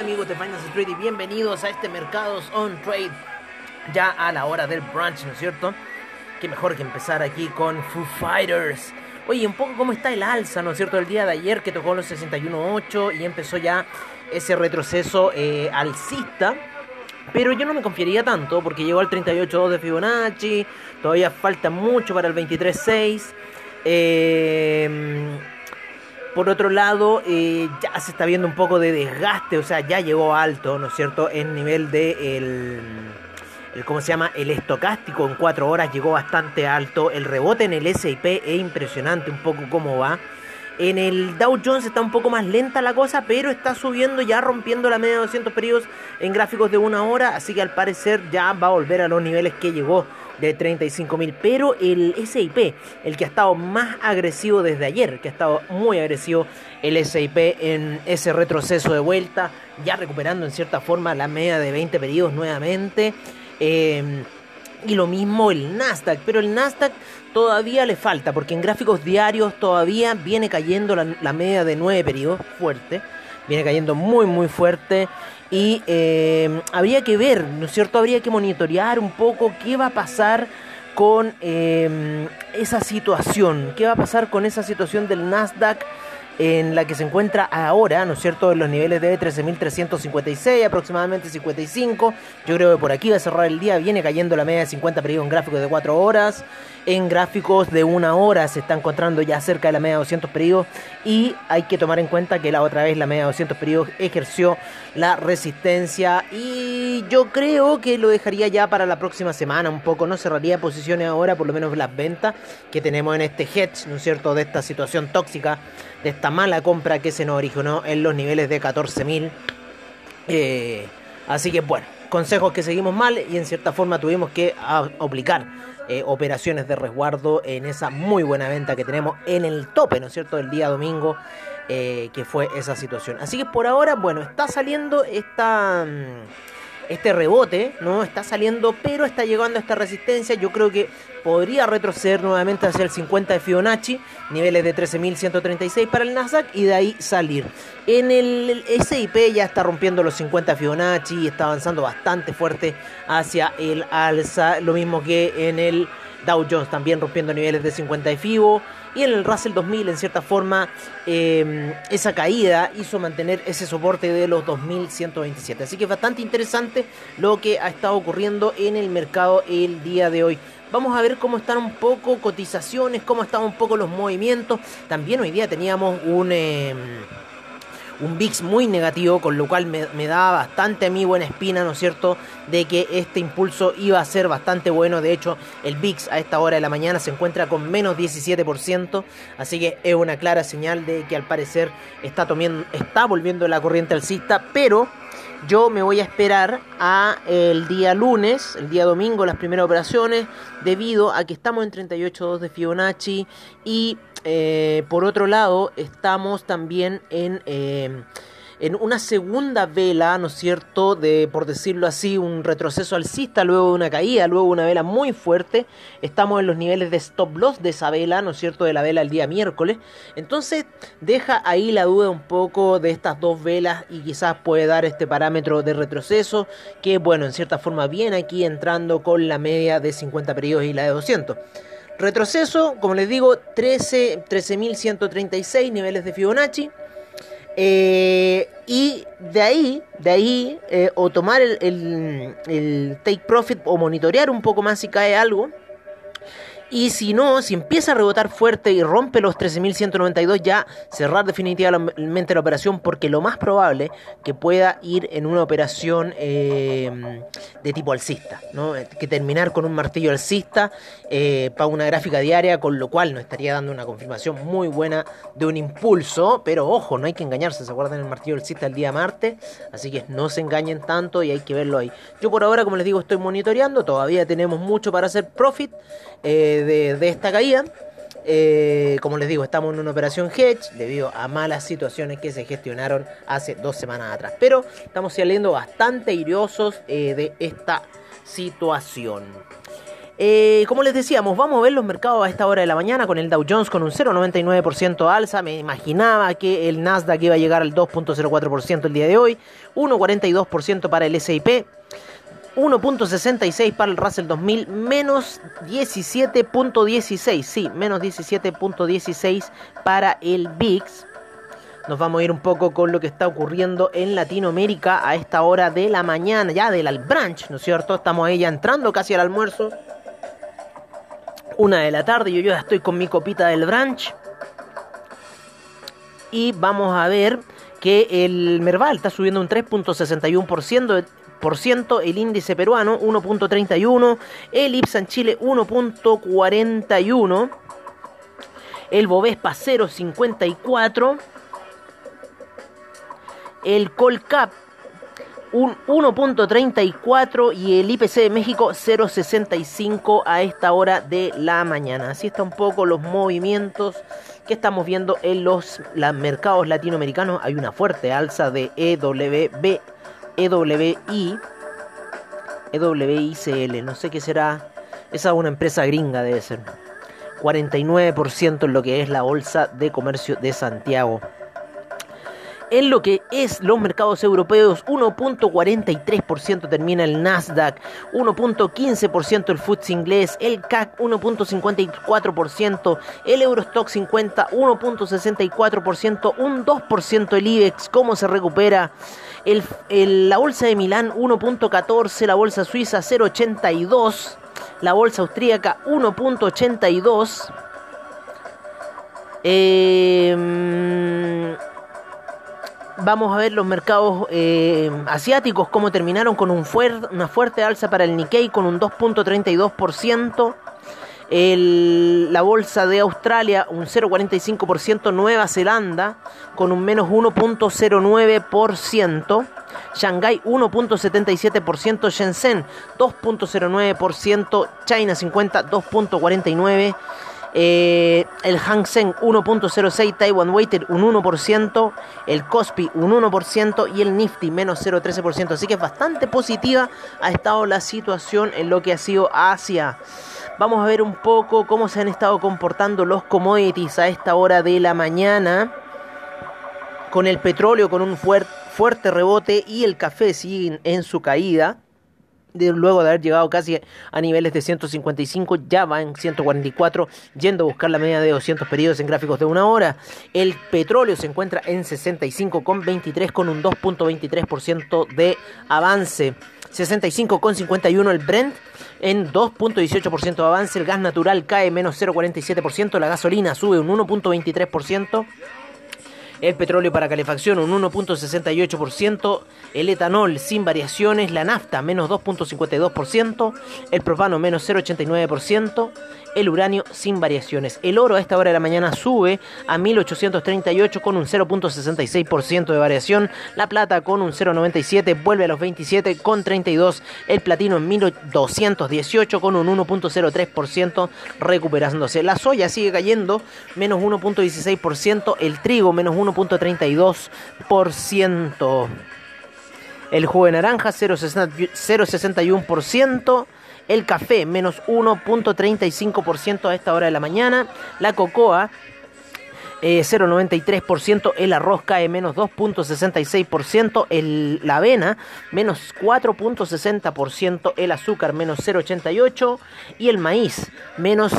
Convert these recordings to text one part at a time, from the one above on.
Finance Street y bienvenidos a este Mercados on Trade ya a la hora del brunch, ¿no es cierto? Qué mejor que empezar aquí con Foo Fighters. Oye, un poco cómo está el alza, ¿no es cierto? El día de ayer que tocó los 61.8 y empezó ya ese retroceso eh, alcista. Pero yo no me confiaría tanto porque llegó al 38.2 de Fibonacci. Todavía falta mucho para el 23.6. Eh, por otro lado, eh, ya se está viendo un poco de desgaste, o sea, ya llegó alto, ¿no es cierto? En nivel de el, ¿cómo se llama? El estocástico en 4 horas llegó bastante alto. El rebote en el SIP es impresionante un poco cómo va. En el Dow Jones está un poco más lenta la cosa, pero está subiendo ya rompiendo la media de 200 periodos en gráficos de una hora, así que al parecer ya va a volver a los niveles que llegó de 35.000. Pero el SIP, el que ha estado más agresivo desde ayer, que ha estado muy agresivo el SIP en ese retroceso de vuelta, ya recuperando en cierta forma la media de 20 periodos nuevamente. Em, y lo mismo el Nasdaq, pero el Nasdaq todavía le falta, porque en gráficos diarios todavía viene cayendo la, media de 9 periodos fuerte, viene cayendo muy muy fuerte. Y eh, habría que ver, ¿no es cierto? Habría que monitorear un poco qué va a pasar con eh, esa situación, qué va a pasar con esa situación del Nasdaq en la que se encuentra ahora, ¿no es cierto?, en los niveles de 13.356, aproximadamente 55. Yo creo que por aquí va a cerrar el día, viene cayendo la media de 50 periodos en gráficos de 4 horas. En gráficos de una hora se está encontrando ya cerca de la media de 200 periodos y hay que tomar en cuenta que la otra vez la media de 200 periodos ejerció la resistencia y yo creo que lo dejaría ya para la próxima semana un poco, no cerraría posiciones ahora, por lo menos las ventas que tenemos en este hedge, ¿no es cierto?, de esta situación tóxica de esta mala compra que se nos originó en los niveles de 14.000. Eh, así que bueno, consejos que seguimos mal y en cierta forma tuvimos que aplicar eh, operaciones de resguardo en esa muy buena venta que tenemos en el tope, ¿no es cierto?, del día domingo, eh, que fue esa situación. Así que por ahora, bueno, está saliendo esta... Mm, este rebote, ¿no? Está saliendo, pero está llegando a esta resistencia. Yo creo que podría retroceder nuevamente hacia el 50 de Fibonacci, niveles de 13.136 para el Nasdaq y de ahí salir. En el SIP ya está rompiendo los 50 Fibonacci y está avanzando bastante fuerte hacia el alza, lo mismo que en el Dow Jones también rompiendo niveles de 50 de Fibo. Y en el Russell 2000, en cierta forma, em, esa caída hizo mantener ese soporte de los 2127. Así que es bastante interesante lo que ha estado ocurriendo en el mercado el día de hoy. Vamos a ver cómo están un poco cotizaciones, cómo están un poco los movimientos. También hoy día teníamos un... Em, un VIX muy negativo, con lo cual me, me, da bastante a mí buena espina, ¿no es cierto?, de que este impulso iba a ser bastante bueno. De hecho, el VIX a esta hora de la mañana se encuentra con menos 17%, así que es una clara señal de que al parecer está, tomiendo, está volviendo la corriente alcista, pero yo me voy a esperar a el día lunes, el día domingo, las primeras operaciones, debido a que estamos en 38.2 de Fibonacci y eh, por otro lado estamos también en... Eh, en una segunda vela, ¿no es cierto?, de, por decirlo así, un retroceso alcista, luego de una caída, luego una vela muy fuerte, estamos en los niveles de stop loss de esa vela, ¿no es cierto?, de la vela el día miércoles, entonces deja ahí la duda un poco de estas dos velas y quizás puede dar este parámetro de retroceso, que bueno, en cierta forma viene aquí entrando con la media de 50 periodos y la de 200. Retroceso, como les digo, 13 13.136 niveles de Fibonacci. Eh, y de ahí, de ahí, eh, o tomar el, el, take profit o monitorear un poco más si cae algo. Y si no, si empieza a rebotar fuerte y rompe los 13.192, ya cerrar definitivamente la operación porque lo más probable que pueda ir en una operación eh, de tipo alcista, ¿no? que terminar con un martillo alcista eh, para una gráfica diaria, con lo cual nos estaría dando una confirmación muy buena de un impulso, pero ojo, no hay que engañarse, se acuerdan el martillo alcista el día martes, así que no se engañen tanto y hay que verlo ahí. Yo por ahora, como les digo, estoy monitoreando, todavía tenemos mucho para hacer profit. Eh, de, esta caída. Eh, como les digo, estamos en una operación hedge debido a malas situaciones que se gestionaron hace dos semanas atrás. Pero estamos saliendo bastante iriosos eh, de esta situación. Eh, como les decíamos, vamos a ver los mercados a esta hora de la mañana con el Dow Jones con un 0,99% alza. Me imaginaba que el Nasdaq iba a llegar al 2,04% el día de hoy. 1,42% para el SIP. 1.66 para el Russell 2000, menos 17.16, sí, menos 17.16 para el VIX. Nos vamos a ir un poco con lo que está ocurriendo en Latinoamérica a esta hora de la mañana, ya del brunch, ¿no es cierto? Estamos ya entrando casi al almuerzo. Una de la tarde, yo ya estoy con mi copita del brunch. Y vamos a ver que el Merval está subiendo un 3.61%, el índice peruano 1.31, el IPSA en Chile 1.41, el Bovespa 0.54, el Colcap un 1.34 y el IPC de México 0.65 a esta hora de la mañana. Así está un poco los movimientos que estamos viendo en los, los mercados latinoamericanos. Hay una fuerte alza de EWB EWI, EWICL, no sé qué será, esa es una empresa gringa debe ser. 49% en lo que es la Bolsa de Comercio de Santiago en lo que es los mercados europeos, 1.43% termina el Nasdaq, 1.15% el FTSE inglés, el CAC 1.54%, el Eurostock 50 1.64%, un 2% el IBEX, cómo se recupera el, la bolsa de Milán 1.14, la bolsa suiza 0.82, la bolsa austríaca 1.82. Eh, vamos a ver los mercados eh, asiáticos, cómo terminaron con un una fuerte alza para el Nikkei con un 2.32%. la bolsa de Australia un 0.45%, Nueva Zelanda con un menos 1.09%, Shanghai 1.77%, Shenzhen 2.09%, China 50 2.49%. Eh, el Hang Seng 1.06, Taiwan Weighted un 1%, el Kospi un 1% y el Nifty menos 0.13%. Así que es bastante positiva ha estado la situación en lo que ha sido Asia. Vamos a ver un poco cómo se han estado comportando los commodities a esta hora de la mañana. Con el petróleo con un fuerte rebote y el café siguen en su caída luego de haber llegado casi a niveles de 155, ya va en 144, yendo a buscar la media de 200 periodos en gráficos de una hora. El petróleo se encuentra en 65,23 con un 2.23% de avance. 65,51 el Brent en 2.18% de avance. El gas natural cae menos 0,47%. La gasolina sube un 1.23% el petróleo para calefacción un 1.68%, el etanol sin variaciones, la nafta menos 2.52%, el propano menos 0.89%, el uranio sin variaciones. El oro a esta hora de la mañana sube a 1838 con un 0.66% de variación, la plata con un 0.97 vuelve a los 27 con 32, el platino en 1218 con un 1.03% recuperándose. La soya sigue cayendo menos 1.16%, el trigo menos 1.32%. El jugo de naranja 0,61%. El café menos 1.35% a esta hora de la mañana. La cocoa 0,93%, eh, el arroz cae menos 2.66%, la avena menos 4.60%, el azúcar menos 0,88% y el maíz menos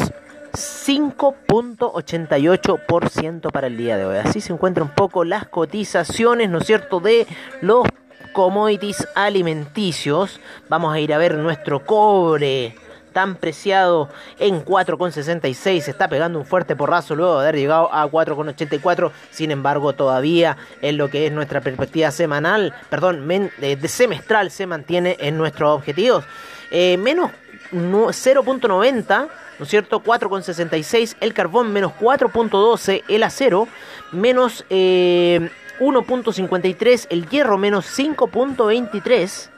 5.88% para el día de hoy. Así se encuentran un poco las cotizaciones, ¿no es cierto?, de los commodities alimenticios. Vamos a ir a ver nuestro cobre tan preciado en 4,66. Se está pegando un fuerte porrazo luego de haber llegado a 4,84. Sin embargo, todavía en lo que es nuestra perspectiva semanal, perdón, de, semestral se mantiene en nuestros objetivos. Eh, menos 0.90. ¿no es cierto? 4,66, el carbón menos 4,12, el acero menos eh, 1.53, el hierro menos 5.23,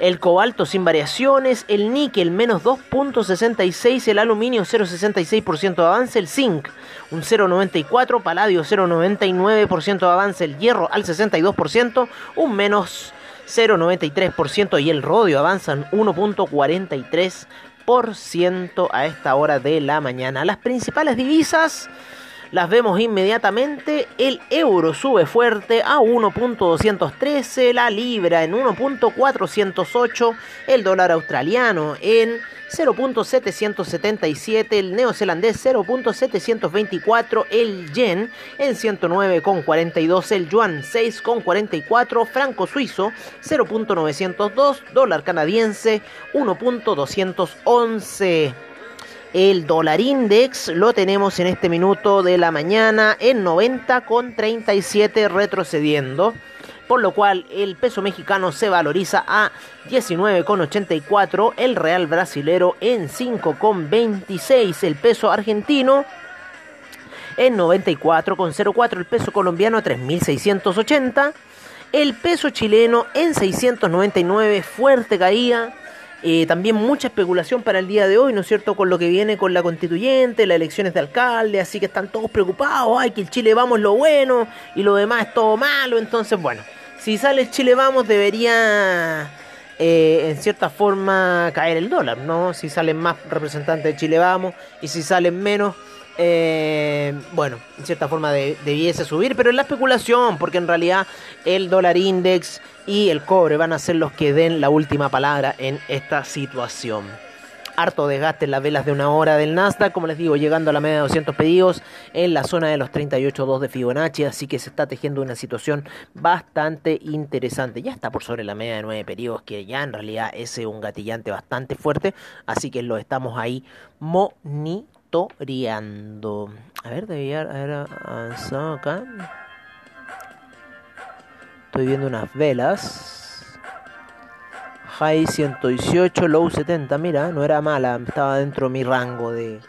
el cobalto sin variaciones, el níquel menos 2.66, el aluminio 0.66% de avance, el zinc un 0.94, paladio 0.99% de avance, el hierro al 62%, un menos 0.93% y el rodio avanza en 1.43%. 1% a esta hora de la mañana. Las principales divisas las vemos inmediatamente. El euro sube fuerte a 1.213, la libra en 1.408, el dólar australiano en 0.777, el neozelandés 0.724, el yen en 109,42, el yuan 6,44, franco suizo 0.902, dólar canadiense 1.211. El dólar index lo tenemos en este minuto de la mañana en 90,37 retrocediendo por lo cual el peso mexicano se valoriza a 19,84, el real brasilero en 5,26, el peso argentino en 94,04, el peso colombiano a 3.680, el peso chileno en 699, fuerte caída. Eh, también mucha especulación para el día de hoy, ¿no es cierto? Con lo que viene con la constituyente, las elecciones de alcalde, así que están todos preocupados, ay, que el Chile vamos lo bueno y lo demás es todo malo, entonces bueno, si sale Chile Vamos debería eh, en cierta forma caer el dólar, ¿no? Si salen más representantes de Chile Vamos y si salen menos, eh, bueno, en cierta forma debiese subir, pero es la especulación, porque en realidad el dólar index y el cobre van a ser los que den la última palabra en esta situación harto desgaste en las velas de una hora del Nasdaq, como les digo, llegando a la media de 200 pedidos en la zona de los 38.2 de Fibonacci, así que se está tejiendo una situación bastante interesante. Ya está por sobre la media de 9 periodos, que ya en realidad es un gatillante bastante fuerte, así que lo estamos ahí monitoreando. A ver, debía haber avanzado acá. Estoy viendo unas velas. High 118, low 70, mira, no era mala, estaba dentro de mi rango de...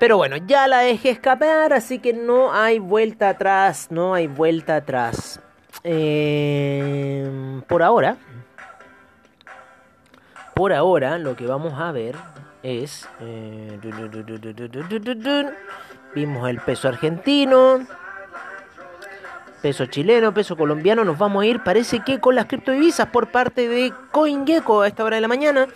Pero bueno, ya la dejé escapar, así que no hay vuelta atrás, no hay vuelta atrás. Eh, por ahora, por ahora lo que vamos a ver es... Vimos el peso argentino peso chileno, peso colombiano, nos vamos a ir, parece que con las criptodivisas por parte de CoinGecko a esta hora de la mañana,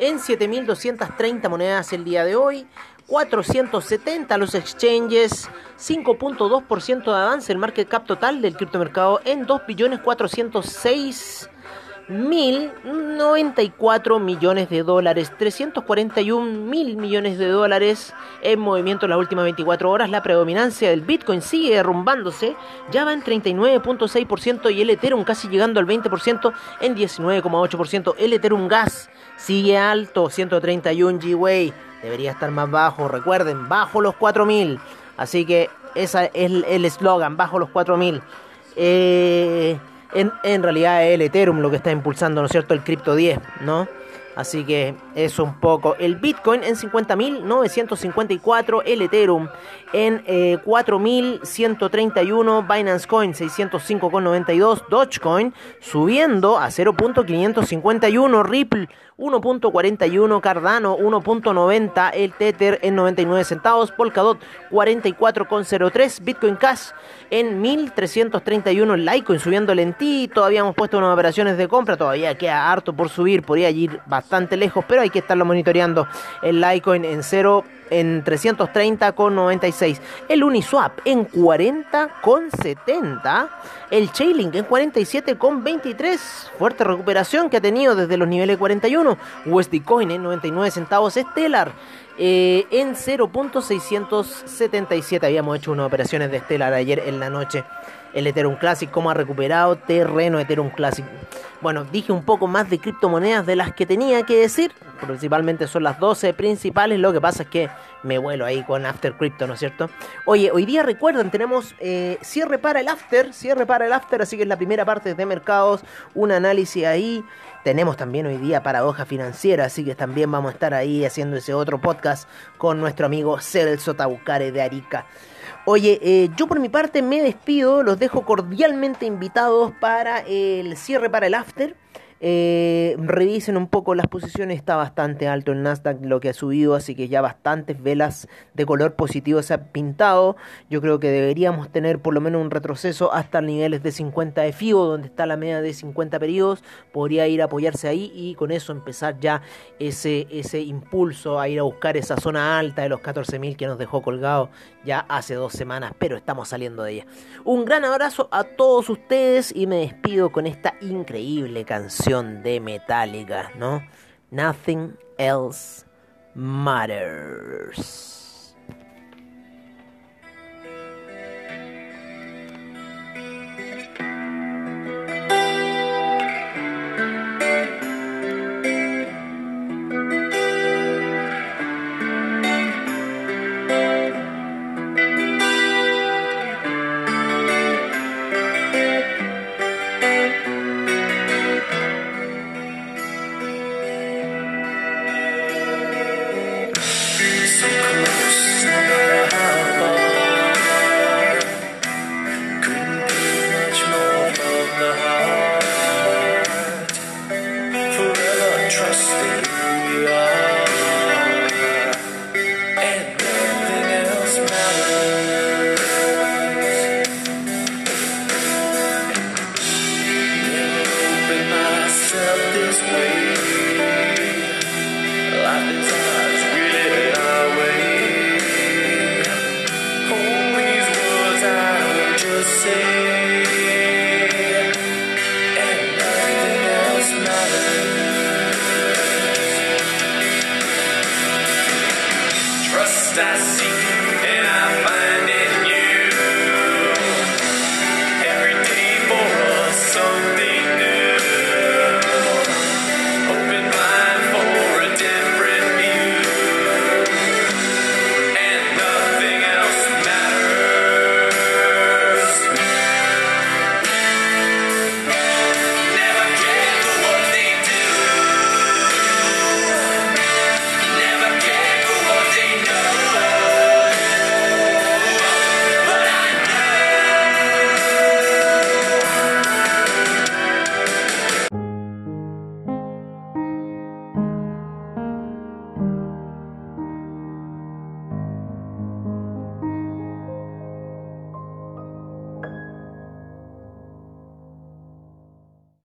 en 7.230 monedas el día de hoy, 470 los exchanges, 5.2% de avance el market cap total del criptomercado en 2.406 1.094 millones de dólares, 341 mil millones de dólares en movimiento en las últimas 24 horas. La predominancia del Bitcoin sigue derrumbándose, ya va en 39.6% y el Ethereum casi llegando al 20% en 19.8%. El Ethereum Gas sigue alto, 131 G-Way, debería estar más bajo, recuerden, bajo los 4.000. Así que ese es el eslogan, bajo los 4.000. Eh en, realidad es el Ethereum lo que está impulsando, ¿no es cierto?, el Crypto 10, ¿no? Así que es un poco. El Bitcoin en 50.954, el Ethereum en 4.131, eh, Binance Coin 605,92, Dogecoin subiendo a 0.551, Ripple 1.41, Cardano 1.90, el Tether en 99 centavos, Polkadot 44.03, Bitcoin Cash en 1331, Litecoin subiendo lentito, habíamos puesto unas operaciones de compra, todavía queda harto por subir, podría ir bastante lejos, pero hay que estarlo monitoreando. El Litecoin en 0 en 330,96. El Uniswap en 40,70. El Chainlink en 47,23. Fuerte recuperación que ha tenido desde los niveles 41. Coin en 99 centavos. Stellar eh, en 0.677. Habíamos hecho unas operaciones de Stellar ayer en la noche el Ethereum Classic, cómo ha recuperado terreno Ethereum Classic. Bueno, dije un poco más de criptomonedas de las que tenía que decir. Principalmente son las 12 principales. Lo que pasa es que me vuelo ahí con After Crypto, ¿no es cierto? Oye, hoy día recuerden, tenemos eh, cierre para el After, cierre para el After, así que es la primera parte de mercados, un análisis ahí. Tenemos también hoy día paradoja financiera, así que también vamos a estar ahí haciendo ese otro podcast con nuestro amigo Celso Taucare de Arica. Oye, eh, yo por mi parte me despido, los dejo cordialmente invitados para el cierre para el after. Eh, revisen un poco las posiciones, está bastante alto el Nasdaq lo que ha subido, así que ya bastantes velas de color positivo se han pintado. Yo creo que deberíamos tener por lo menos un retroceso hasta niveles de 50 de FIBO, donde está la media de 50 periodos. Podría ir a apoyarse ahí y con eso empezar ya ese, ese impulso a ir a buscar esa zona alta de los 14.000 que nos dejó colgado ya hace dos semanas, pero estamos saliendo de ella. Un gran abrazo a todos ustedes y me despido con esta increíble de Metallica, ¿no? Nothing else matters. Peace. the same.